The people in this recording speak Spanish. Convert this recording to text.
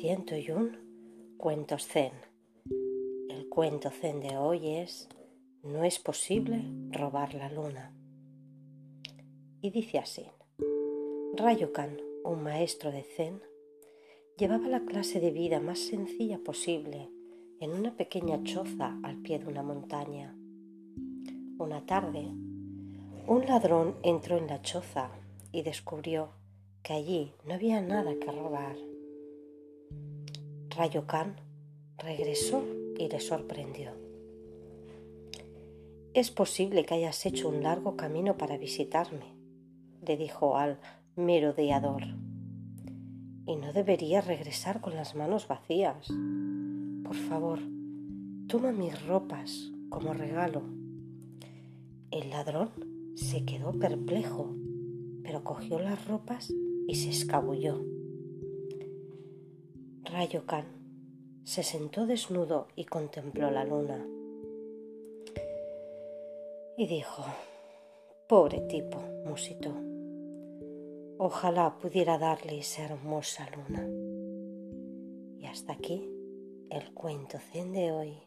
101 Cuentos Zen. El cuento Zen de hoy es No es posible robar la luna. Y dice así. Rayokan, un maestro de Zen, llevaba la clase de vida más sencilla posible en una pequeña choza al pie de una montaña. Una tarde, un ladrón entró en la choza y descubrió que allí no había nada que robar. Rayo Khan regresó y le sorprendió. Es posible que hayas hecho un largo camino para visitarme, le dijo al merodeador. Y no deberías regresar con las manos vacías. Por favor, toma mis ropas como regalo. El ladrón se quedó perplejo, pero cogió las ropas y se escabulló. Rayo Khan se sentó desnudo y contempló la luna. Y dijo, pobre tipo, musitó, ojalá pudiera darle esa hermosa luna. Y hasta aquí el cuento zen de hoy.